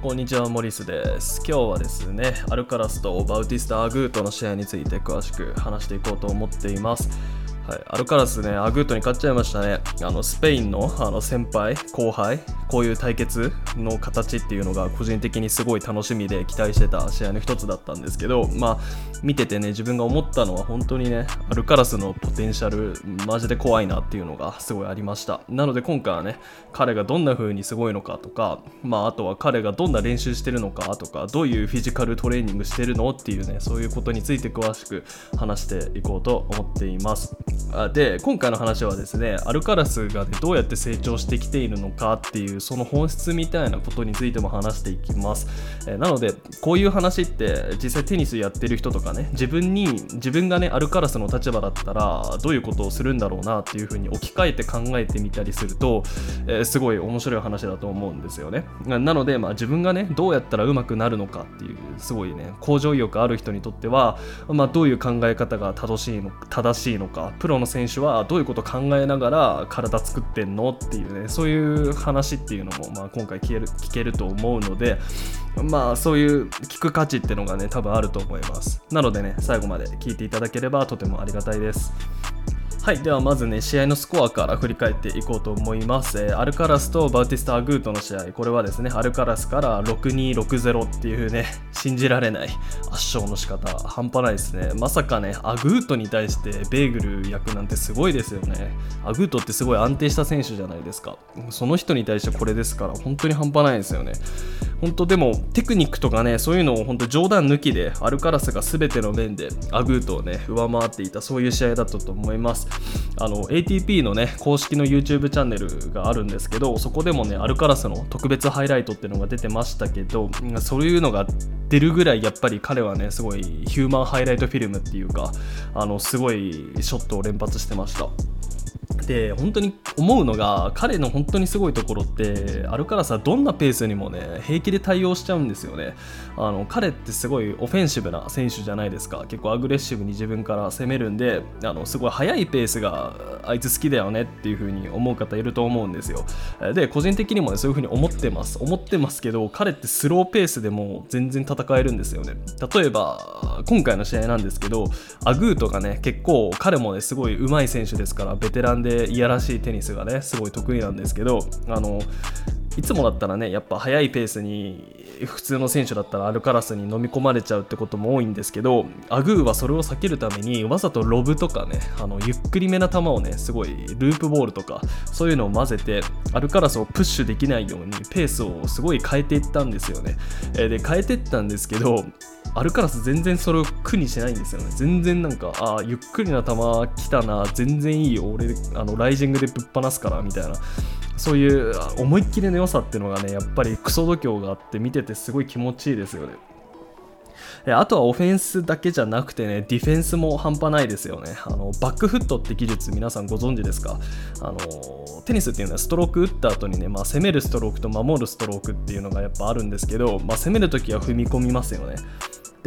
こんにちは、モリスです。今日はですね、アルカラスとバウティスタ・アグートの試合について詳しく話していこうと思っています。はい、アルカラスね、アグートに勝っちゃいましたね。あのスペインのあの先輩、後輩、こういう対決の形っていうのが個人的にすごい楽しみで期待してた試合の一つだったんですけど、まあ、見ててね、自分が思ったのは本当にね、アルカラスのポテンシャル、マジで怖いなっていうのがすごいありました。なので今回はね、彼がどんな風にすごいのかとか、まあ、あとは彼がどんな練習してるのかとか、どういうフィジカルトレーニングしてるのっていうね、そういうことについて詳しく話していこうと思っています。で、今回の話はですね、アルカラスが、ね、どうやって成長してきているのかっていう、その本質みたいなことについても話していきます。えーなので、こういう話って実際テニスやってる人とかね、自分に、自分がね、アルカラスの立場だったら、どういうことをするんだろうなっていうふうに置き換えて考えてみたりすると、えーすごい面白い話だと思うんですよね。なので、まあ、自分がね、どうやったら上手くなるのかっていう、すごいね、向上意欲ある人にとっては、まあ、どういう考え方が正しいの正しいのか、プロの選手はどういうこと考えながら体作ってんのっていうね、そういう話ってていうのも、まあ、今回聞ける聞けると思うので、まあ、そういう聞く価値っていうのがね、多分あると思います。なのでね、最後まで聞いていただければとてもありがたいです。はい、ではまずね、試合のスコアから振り返っていこうと思います。えーアルカラスとバウティスタ・アグートの試合、これはですね、アルカラスから6-2、6-0っていうね、信じられない圧勝の仕方、半端ないですね。まさかね、アグートに対してベーグル役なんてすごいですよね。アグートってすごい安定した選手じゃないですか。その人に対してこれですから、本当に半端ないですよね。本当でもテクニックとかねそういうのを本当冗談抜きでアルカラスが全ての面でアグートをね上回っていたそういう試合だったと思いますあの ATP のね公式の YouTube チャンネルがあるんですけどそこでもねアルカラスの特別ハイライトっていうのが出てましたけどそういうのが出るぐらいやっぱり彼はねすごいヒューマンハイライトフィルムっていうかあのすごいショットを連発してました。で本当に思うのが彼の本当にすごいところってアルカラスはどんなペースにもね平気で対応しちゃうんですよね。あの彼ってすごいオフェンシブな選手じゃないですか。結構アグレッシブに自分から攻めるんであのすごい速いペースがあいつ好きだよねっていう風に思う方いると思うんですよ。で個人的にもねそういう風に思ってます。思ってますけど彼ってスローペースでも全然戦えるんですよね。例えば今回の試合なんですけどアグートがね結構彼もねすごい上手い選手ですからベテランでいやらしいテニスがねすごい得意なんですけどあのいつもだったらねやっぱ速いペースに普通の選手だったらアルカラスに飲み込まれちゃうってことも多いんですけどアグーはそれを避けるためにわざとロブとかねあのゆっくりめな球をねすごいループボールとかそういうのを混ぜてアルカラスをプッシュできないようにペースをすごい変えていったんですよね。えで変えていったんですけどアルカラス全然それを苦にしないんですよね。全然なんか、ああ、ゆっくりな球来たな、全然いいよ、俺、あのライジングでぶっ放すから、みたいな。そういう思いっきりの良さっていうのがね、やっぱりクソ度胸があって、見ててすごい気持ちいいですよね。あとはオフェンスだけじゃなくてね、ディフェンスも半端ないですよね。あのバックフットって技術、皆さんご存知ですか？あのテニスっていうのはストローク打った後にね、まあ、攻めるストロークと守るストロークっていうのがやっぱあるんですけど、まあ、攻めるときは踏み込みますよね。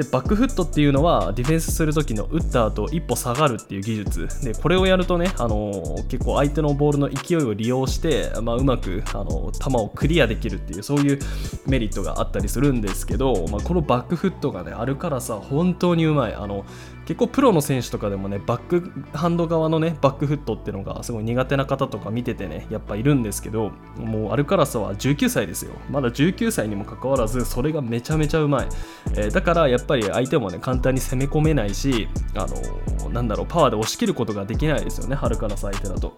でバックフットっていうのはディフェンスする時の打った後一歩下がるっていう技術。でこれをやるとね、あの結構相手のボールの勢いを利用して、まあ、うまく、あの球をクリアできるっていうそういうメリットがあったりするんですけど、まあ、このバックフットがねあるからさ本当にうまい。あの結構プロの選手とかでもねバックハンド側のねバックフットっていうのがすごい苦手な方とか見ててねやっぱいるんですけどもうアルカラスは19歳ですよ。まだ19歳にもかかわらずそれがめちゃめちゃうまい、えーだからやっぱり相手もね簡単に攻め込めないしあのなんだろうパワーで押し切ることができないですよねアルカラス相手だと。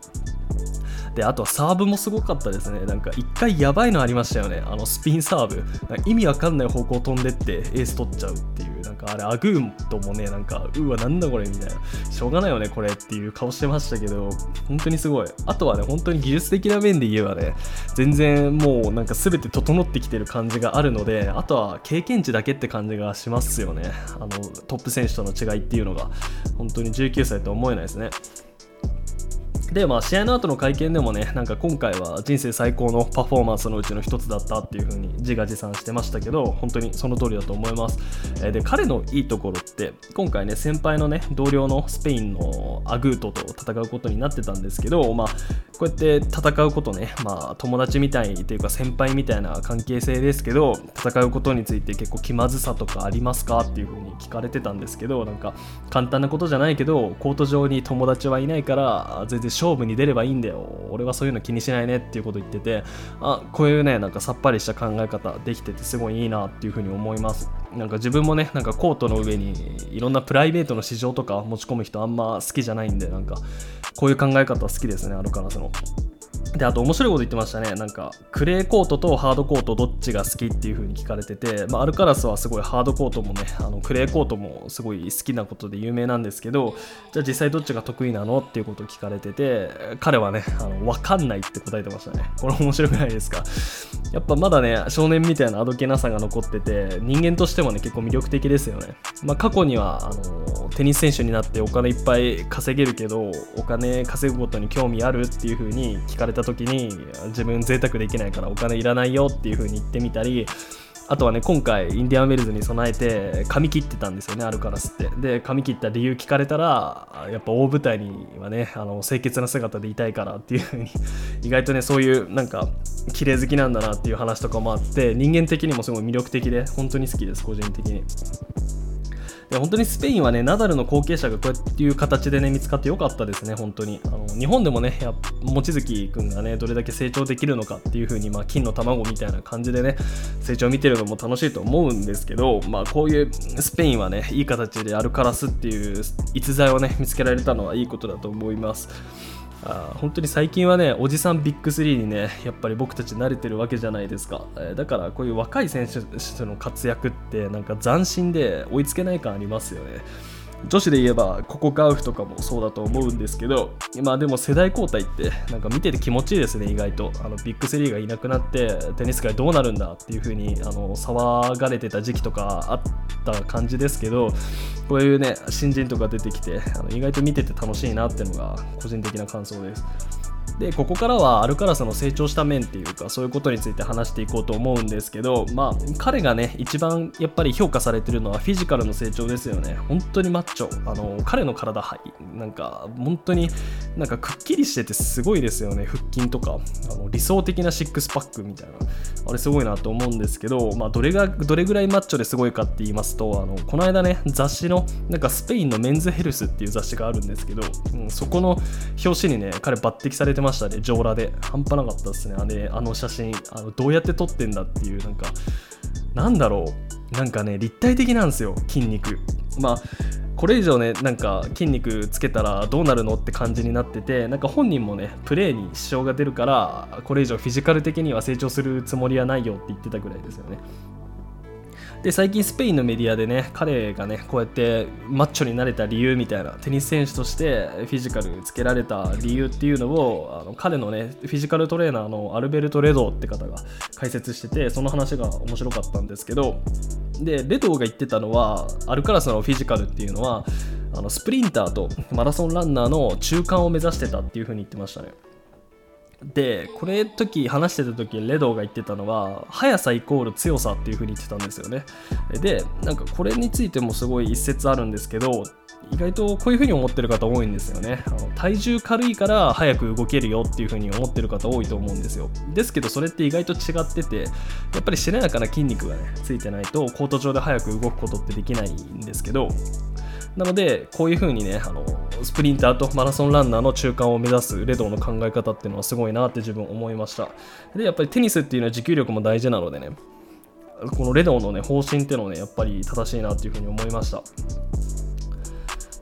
であとはサーブもすごかったですね。なんか一回やばいのありましたよね。あのスピンサーブ。意味わかんない方向飛んでってエース取っちゃうっていう。なんかあれアグーともねなんかうわなんだこれみたいな。しょうがないよねこれっていう顔してましたけど本当にすごい。あとはね本当に技術的な面で言えばね全然もうなんか全て整ってきてる感じがあるのであとは経験値だけって感じがしますよね。あのトップ選手との違いっていうのが。本当に19歳と思えないですね。で、まあ、試合の後の会見でもね、なんか今回は人生最高のパフォーマンスのうちの一つだったっていう風に自画自賛してましたけど、本当にその通りだと思います。え、で、彼のいいところって、今回ね、先輩のね、同僚のスペインのアグートと戦うことになってたんですけど、まあ、こうやって戦うことね、まあ、友達みたいというか先輩みたいな関係性ですけど、戦うことについて結構気まずさとかありますかっていう風に聞かれてたんですけど、なんか簡単なことじゃないけど、コート上に友達はいないから、全然勝負に出ればいいんだよ。俺はそういうの気にしないねっていうこと言っててあこういうねなんかさっぱりした考え方できててすごいいいなっていうふうに思います。なんか自分もねなんかコートの上にいろんなプライベートの市場とか持ち込む人あんま好きじゃないんでなんかこういう考え方好きですねあるからそので、あと面白いこと言ってましたね。なんか、クレーコートとハードコートどっちが好きっていう風に聞かれてて、まあ、アルカラスはすごいハードコートもね、あのクレーコートもすごい好きなことで有名なんですけど、じゃあ実際どっちが得意なのっていうことを聞かれてて、彼はね、あの、わかんないって答えてましたね。これ面白くないですか？やっぱまだね、少年みたいなあどけなさが残ってて、人間としてもね、結構魅力的ですよね。まあ、過去には、あの、テニス選手になってお金いっぱい稼げるけど、お金稼ぐことに興味あるっていう風に聞かれた時に、自分贅沢できないからお金いらないよっていう風に言ってみたりあとはね今回インディアンウェルズに備えて髪切ってたんですよねアルカラスってで髪切った理由聞かれたらやっぱ大舞台にはねあの清潔な姿でいたいからっていう風に 意外とねそういうなんか綺麗好きなんだなっていう話とかもあって人間的にもすごい魅力的で本当に好きです個人的に。や本当にスペインはね、ナダルの後継者がこうやっていう形でね、見つかってよかったですね、本当に。あの日本でもね、や望月君がね、どれだけ成長できるのかっていう風に、まあ、金の卵みたいな感じでね、成長を見てるのも楽しいと思うんですけど、まあ、こういうスペインはね、いい形でアルカラスっていう逸材をね、見つけられたのはいいことだと思います。あ本当に最近はね、おじさんビッグ3にね、やっぱり僕たち慣れてるわけじゃないですか。え、だからこういう若い選手の活躍ってなんか斬新で追いつけない感ありますよね。女子で言えばここガウフとかもそうだと思うんですけどまあでも世代交代ってなんか見てて気持ちいいですね意外とあのビッグ3がいなくなってテニス界どうなるんだっていう風にあに騒がれてた時期とかあった感じですけどこういうね新人とか出てきてあの意外と見てて楽しいなっていうのが個人的な感想です。でここからはアルカラスの成長した面っていうかそういうことについて話していこうと思うんですけどまあ彼がね一番やっぱり評価されてるのはフィジカルの成長ですよね。本当にマッチョ。あの彼の体なんか本当になんかくっきりしててすごいですよね。腹筋とか。あの理想的なシックスパックみたいな。あれすごいなと思うんですけど、まあ、どれがどれぐらいマッチョですごいかって言いますとあのこの間ね雑誌のなんかスペインのメンズヘルスっていう雑誌があるんですけど、うん、そこの表紙にね彼抜擢されてましたね、上裸で。半端なかったですね、あれ、あの写真。あのどうやって撮ってんだっていう、なんか、なんだろう。なんかね、立体的なんですよ、筋肉。まあ、これ以上ね、なんか筋肉つけたらどうなるのって感じになってて、なんか本人もね、プレーに支障が出るから、これ以上フィジカル的には成長するつもりはないよって言ってたぐらいですよね。で最近スペインのメディアでね彼がねこうやってマッチョになれた理由みたいなテニス選手としてフィジカルつけられた理由っていうのをあの彼のねフィジカルトレーナーのアルベルト・レドって方が解説しててその話が面白かったんですけどでレドが言ってたのはアルカラスのフィジカルっていうのはあのスプリンターとマラソンランナーの中間を目指してたっていう風に言ってましたね。でこれ時話してた時レドーが言ってたのは速さイコール強さっていう風に言ってたんですよね。でなんかこれについてもすごい一説あるんですけど意外とこういう風に思ってる方多いんですよね。あの体重軽いから早く動けるよっていう風に思ってる方多いと思うんですよ。ですけどそれって意外と違っててやっぱりしなやかな筋肉がねついてないとコート上で早く動くことってできないんですけどなので、こういう風にね、あのスプリンターとマラソンランナーの中間を目指すレドの考え方っていうのはすごいなって自分思いました。で、やっぱりテニスっていうのは持久力も大事なのでね、このレドのね、方針っていうのをね、やっぱり正しいなっていう風に思いました。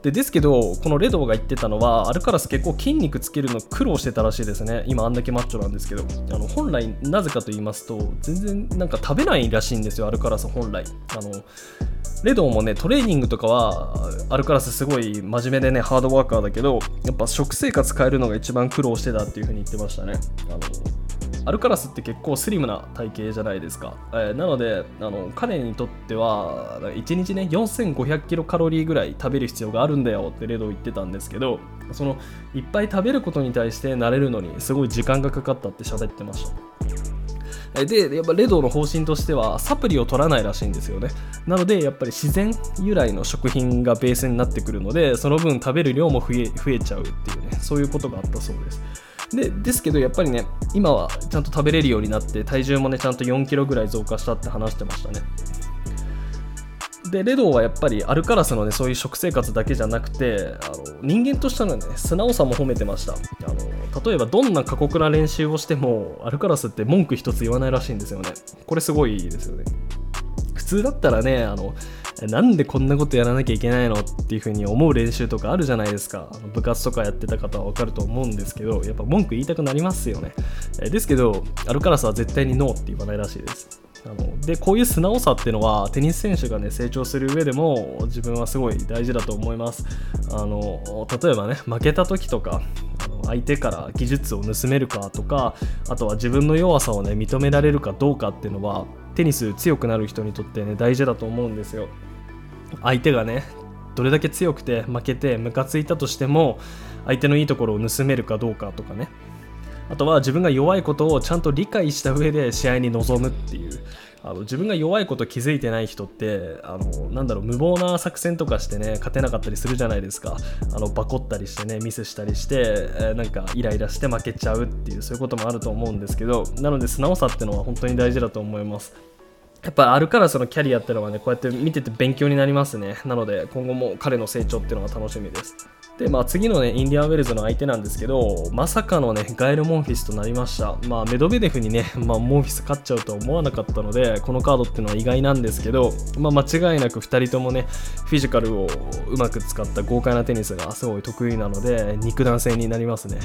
でですけど、このレドが言ってたのは、アルカラス結構筋肉つけるの苦労してたらしいですね。今あんだけマッチョなんですけど、あの本来なぜかと言いますと、全然なんか食べないらしいんですよ、アルカラス本来。あのレドもね、トレーニングとかは、アルカラスすごい真面目でね、ハードワーカーだけど、やっぱ食生活変えるのが一番苦労してたっていう風に言ってましたね。あのアルカラスって結構スリムな体型じゃないですか。えー、なのであの、彼にとっては、1日ね、4500キロカロリーぐらい食べる必要があるんだよってレド言ってたんですけど、そのいっぱい食べることに対して慣れるのにすごい時間がかかったって喋ってました。でやっぱレドの方針としてはサプリを取らないらしいんですよね。なのでやっぱり自然由来の食品がベースになってくるのでその分食べる量も増え増えちゃうっていうねそういうことがあったそうです。でですけどやっぱりね今はちゃんと食べれるようになって体重もねちゃんと4キロぐらい増加したって話してましたね。でレドーはやっぱりアルカラスのねそういう食生活だけじゃなくてあの人間としてのね素直さも褒めてました。あの例えばどんな過酷な練習をしてもアルカラスって文句一つ言わないらしいんですよね。これすごいですよね。普通だったらねあのなんでこんなことやらなきゃいけないのっていう風に思う練習とかあるじゃないですか。部活とかやってた方はわかると思うんですけどやっぱ文句言いたくなりますよね。ですけどアルカラスは絶対にノーって言わないらしいです。あのでこういう素直さっていうのはテニス選手がね成長する上でも自分はすごい大事だと思います。あの例えばね負けた時とか相手から技術を盗めるかとかあとは自分の弱さをね認められるかどうかっていうのはテニス強くなる人にとってね大事だと思うんですよ。相手がねどれだけ強くて負けてムカついたとしても相手のいいところを盗めるかどうかとかね。あとは自分が弱いことをちゃんと理解した上で試合に臨むっていう。あの自分が弱いこと気づいてない人ってあのなんだろう無謀な作戦とかしてね勝てなかったりするじゃないですか。あのバコったりしてねミスしたりして、えー、なんかイライラして負けちゃうっていうそういうこともあると思うんですけど。なので素直さってのは本当に大事だと思います。やっぱあるからそのキャリアってのはねこうやって見てて勉強になりますね。なので今後も彼の成長っていうのが楽しみです。で、まあ、次のね、インディアンウェルズの相手なんですけど、まさかのね、ガエル・モンフィスとなりました。まあ、メドベデフにね、まあ、モンフィス勝っちゃうとは思わなかったので、このカードっていうのは意外なんですけど、まあ、間違いなく2人ともね、フィジカルをうまく使った豪快なテニスがすごい得意なので、肉弾戦になりますね。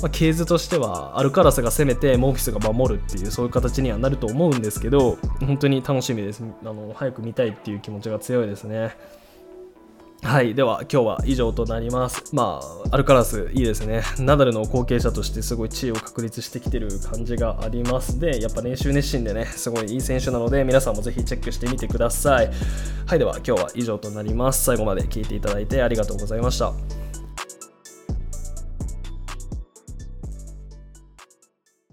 まあ、ケーズとしては、アルカラスが攻めて、モンフィスが守るっていう、そういう形にはなると思うんですけど、本当に楽しみです。あの早く見たいっていう気持ちが強いですね。はい。では、今日は以上となります。まあ、アルカラス、いいですね。ナダルの後継者としてすごい地位を確立してきてる感じがありますで、やっぱ練習熱心でね、すごいいい選手なので、皆さんもぜひチェックしてみてください。はい。では、今日は以上となります。最後まで聞いていただいてありがとうございました。